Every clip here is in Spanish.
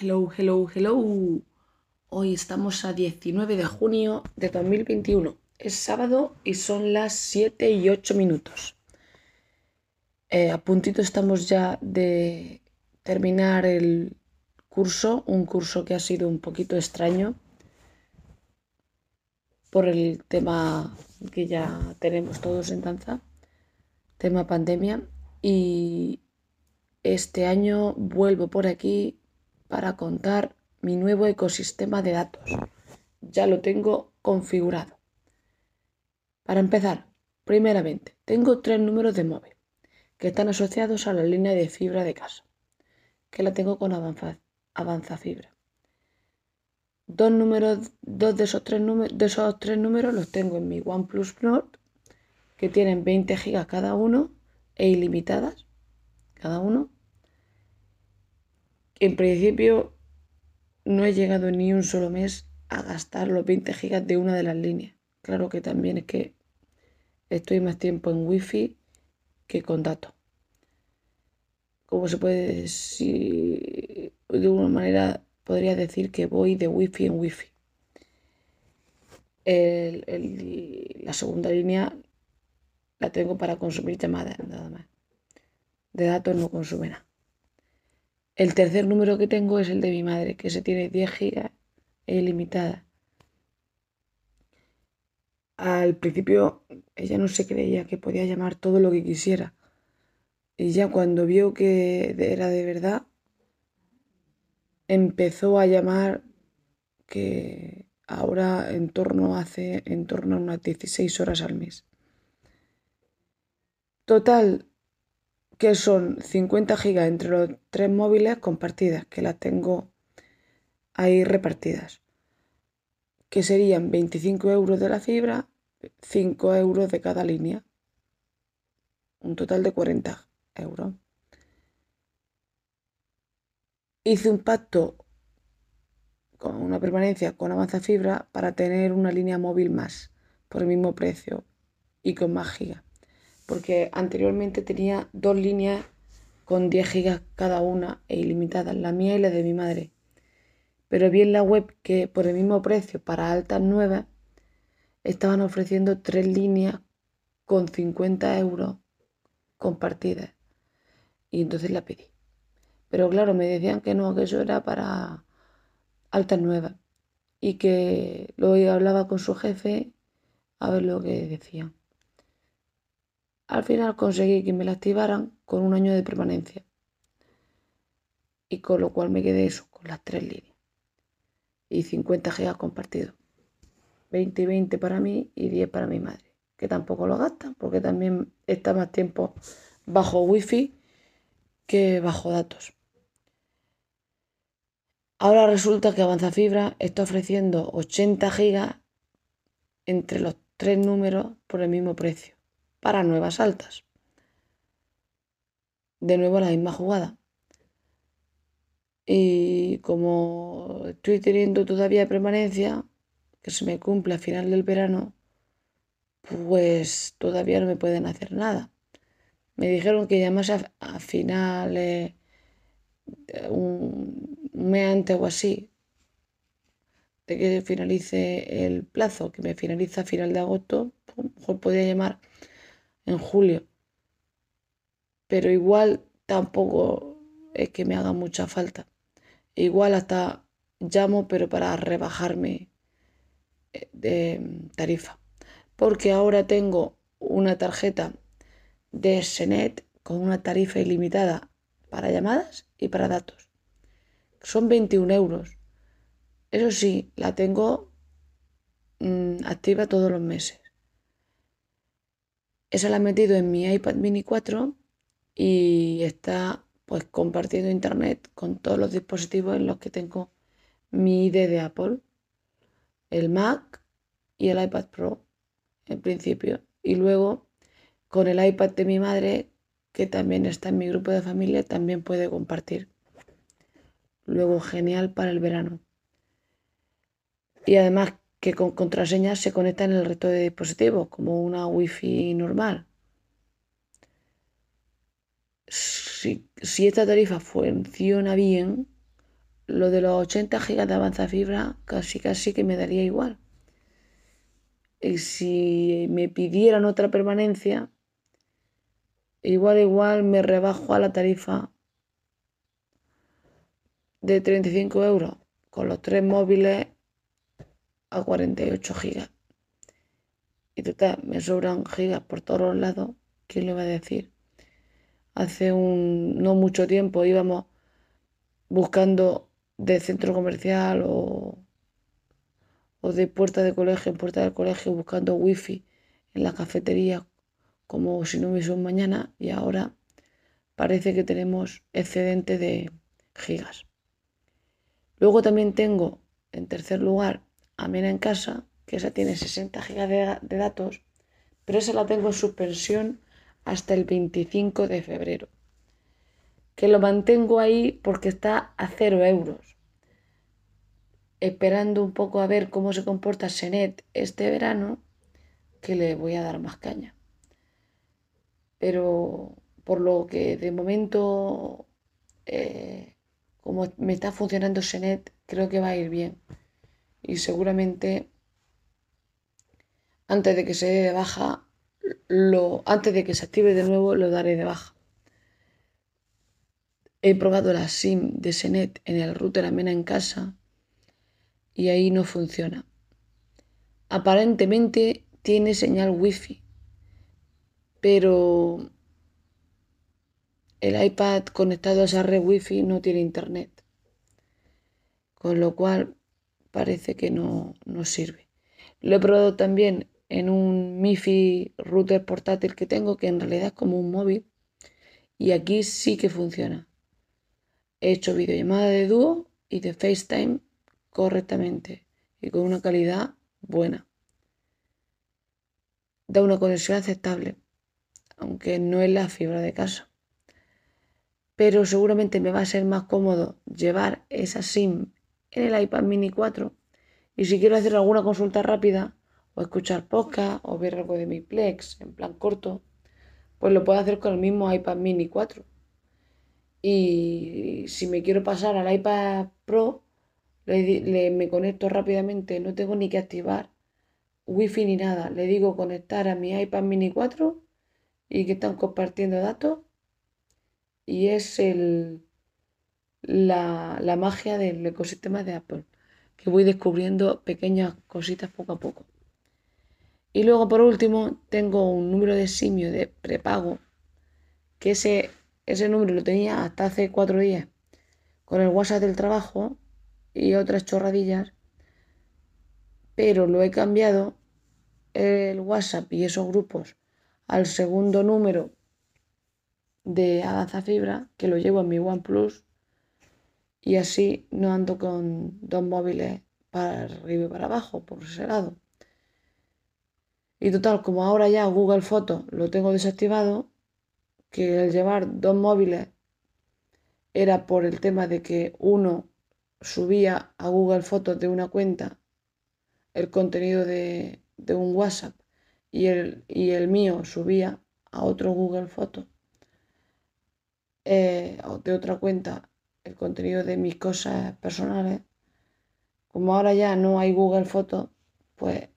Hello, hello, hello. Hoy estamos a 19 de junio de 2021. Es sábado y son las 7 y 8 minutos. Eh, a puntito estamos ya de terminar el curso, un curso que ha sido un poquito extraño por el tema que ya tenemos todos en danza, tema pandemia. Y este año vuelvo por aquí para contar mi nuevo ecosistema de datos. Ya lo tengo configurado. Para empezar, primeramente, tengo tres números de móvil que están asociados a la línea de fibra de casa, que la tengo con Avanza, Fibra. Dos, números, dos de, esos tres de esos tres números los tengo en mi OnePlus Nord, que tienen 20 gigas cada uno e ilimitadas cada uno en principio no he llegado ni un solo mes a gastar los 20 gigas de una de las líneas. Claro que también es que estoy más tiempo en wifi que con datos. Como se puede decir, de alguna manera podría decir que voy de wifi en wifi. la segunda línea la tengo para consumir llamadas, nada más. De datos no consume nada. El tercer número que tengo es el de mi madre, que se tiene 10 gigas e ilimitada. Al principio ella no se creía que podía llamar todo lo que quisiera. Y ya cuando vio que era de verdad, empezó a llamar que ahora en torno hace en torno a unas 16 horas al mes. Total, que son 50 gigas entre los tres móviles compartidas, que las tengo ahí repartidas, que serían 25 euros de la fibra, 5 euros de cada línea, un total de 40 euros. Hice un pacto con una permanencia con Avanza Fibra para tener una línea móvil más por el mismo precio y con más gigas porque anteriormente tenía dos líneas con 10 gigas cada una e ilimitadas, la mía y la de mi madre. Pero vi en la web que por el mismo precio para altas nuevas estaban ofreciendo tres líneas con 50 euros compartidas. Y entonces la pedí. Pero claro, me decían que no, que eso era para altas nuevas. Y que luego hablaba con su jefe a ver lo que decían. Al final conseguí que me la activaran con un año de permanencia. Y con lo cual me quedé eso, con las tres líneas. Y 50 gigas compartidos. 20 y 20 para mí y 10 para mi madre. Que tampoco lo gastan porque también está más tiempo bajo wifi que bajo datos. Ahora resulta que Avanza Fibra está ofreciendo 80 gigas entre los tres números por el mismo precio para nuevas altas. De nuevo la misma jugada. Y como estoy teniendo todavía permanencia, que se me cumple a final del verano, pues todavía no me pueden hacer nada. Me dijeron que llamase a, a finales, un mes antes o así, de que finalice el plazo, que me finaliza a final de agosto, pues, mejor podría llamar en julio. Pero igual tampoco es que me haga mucha falta. Igual hasta llamo, pero para rebajarme eh, de tarifa. Porque ahora tengo una tarjeta de Senet con una tarifa ilimitada para llamadas y para datos. Son 21 euros. Eso sí, la tengo mm, activa todos los meses. Esa la he metido en mi iPad mini 4 y está pues compartiendo internet con todos los dispositivos en los que tengo mi ID de Apple, el Mac y el iPad Pro en principio. Y luego con el iPad de mi madre, que también está en mi grupo de familia, también puede compartir. Luego genial para el verano. Y además que con contraseñas se conectan en el resto de dispositivos, como una Wi-Fi normal. Si, esta tarifa funciona bien, lo de los 80 gigas de avanza fibra casi casi que me daría igual. Y si me pidieran otra permanencia, igual igual me rebajo a la tarifa de 35 euros con los tres móviles a 48 gigas. Y total, me sobran gigas por todos lados. ¿Quién le va a decir? Hace un no mucho tiempo íbamos buscando de centro comercial o, o de puerta de colegio en puerta del colegio buscando wifi en la cafetería como si no hubiese un mañana y ahora parece que tenemos excedente de gigas. Luego también tengo en tercer lugar Amena en casa, que esa tiene 60 gigas de, datos, pero esa la tengo en suspensión hasta el 25 de febrero. Que lo mantengo ahí porque está a 0 euros. Esperando un poco a ver cómo se comporta Senet este verano, que le voy a dar más caña. Pero por lo que de momento, eh, como me está funcionando Senet, creo que va a ir bien y seguramente antes de que se dé de baja, lo, antes de que se active de nuevo, lo daré de baja. He probado la SIM de Senet en el router Amena en casa y ahí no funciona. Aparentemente tiene señal wifi, pero el iPad conectado a esa red wifi no tiene internet. Con lo cual parece que no, no sirve. Lo he probado también en un MIFI router portátil que tengo, que en realidad es como un móvil, y aquí sí que funciona. He hecho videollamada de dúo y de FaceTime correctamente y con una calidad buena. Da una conexión aceptable, aunque no es la fibra de casa. Pero seguramente me va a ser más cómodo llevar esa SIM en el iPad mini 4 y si quiero hacer alguna consulta rápida o escuchar podcast o ver algo de mi Plex en plan corto, pues lo puedo hacer con el mismo iPad mini 4. Y si me quiero pasar al iPad Pro, le, me conecto rápidamente, no tengo ni que activar wifi ni nada. Le digo conectar a mi iPad mini 4 y que están compartiendo datos. Y es el, la, magia del ecosistema de Apple, que voy descubriendo pequeñas cositas poco a poco. Y luego, por último, tengo un número de simio de prepago, que ese, ese número lo tenía hasta hace cuatro días con el WhatsApp del trabajo y otras chorradillas, pero lo he cambiado el WhatsApp y esos grupos al segundo número de Avanza Fibra, que lo llevo en mi OnePlus y así no ando con dos móviles para arriba y para abajo por ese lado. Y total, como ahora ya Google Fotos lo tengo desactivado, que el llevar dos móviles era por el tema de que uno subía a Google Fotos de una cuenta el contenido de, un WhatsApp y el, y el, mío subía a otro Google Fotos eh, de otra cuenta el contenido de mis cosas personales, como ahora ya no hay Google Fotos, pues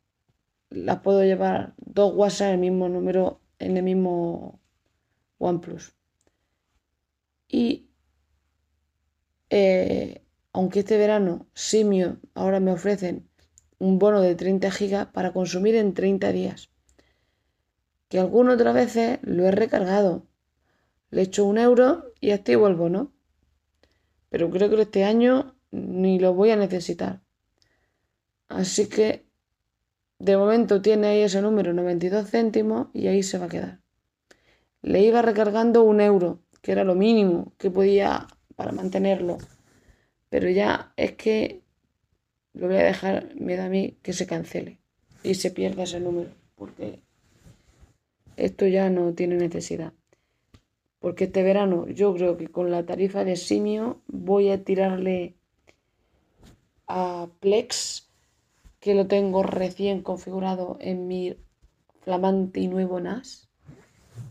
las puedo llevar dos WhatsApp en el mismo número, en el mismo OnePlus. Y eh, aunque este verano Simio ahora me ofrecen un bono de 30 gigas para consumir en 30 días, que algunas otras veces lo he recargado. Le echo un euro y activo el bono pero creo que este año ni lo voy a necesitar. Así que de momento tiene ahí ese número 92 céntimos y ahí se va a quedar. Le iba recargando un euro, que era lo mínimo que podía para mantenerlo. Pero ya es que lo voy a dejar, me da a mí que se cancele y se pierda ese número, porque esto ya no tiene necesidad porque este verano yo creo que con la tarifa de simio voy a tirarle a Plex, que lo tengo recién configurado en mi flamante y nuevo NAS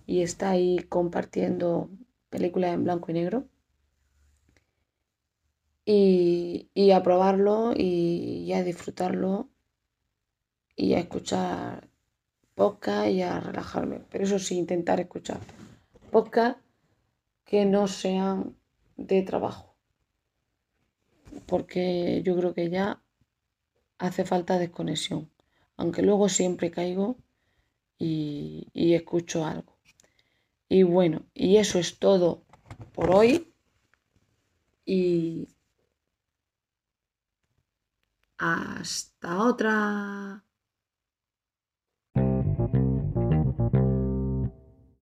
y está ahí compartiendo películas en blanco y negro. y, a probarlo y, a disfrutarlo y a escuchar podcast y a relajarme. Pero eso sí, intentar escuchar podcast que no sean de trabajo. Porque yo creo que ya hace falta desconexión. Aunque luego siempre caigo y, y escucho algo. Y bueno, y eso es todo por hoy. Y hasta otra.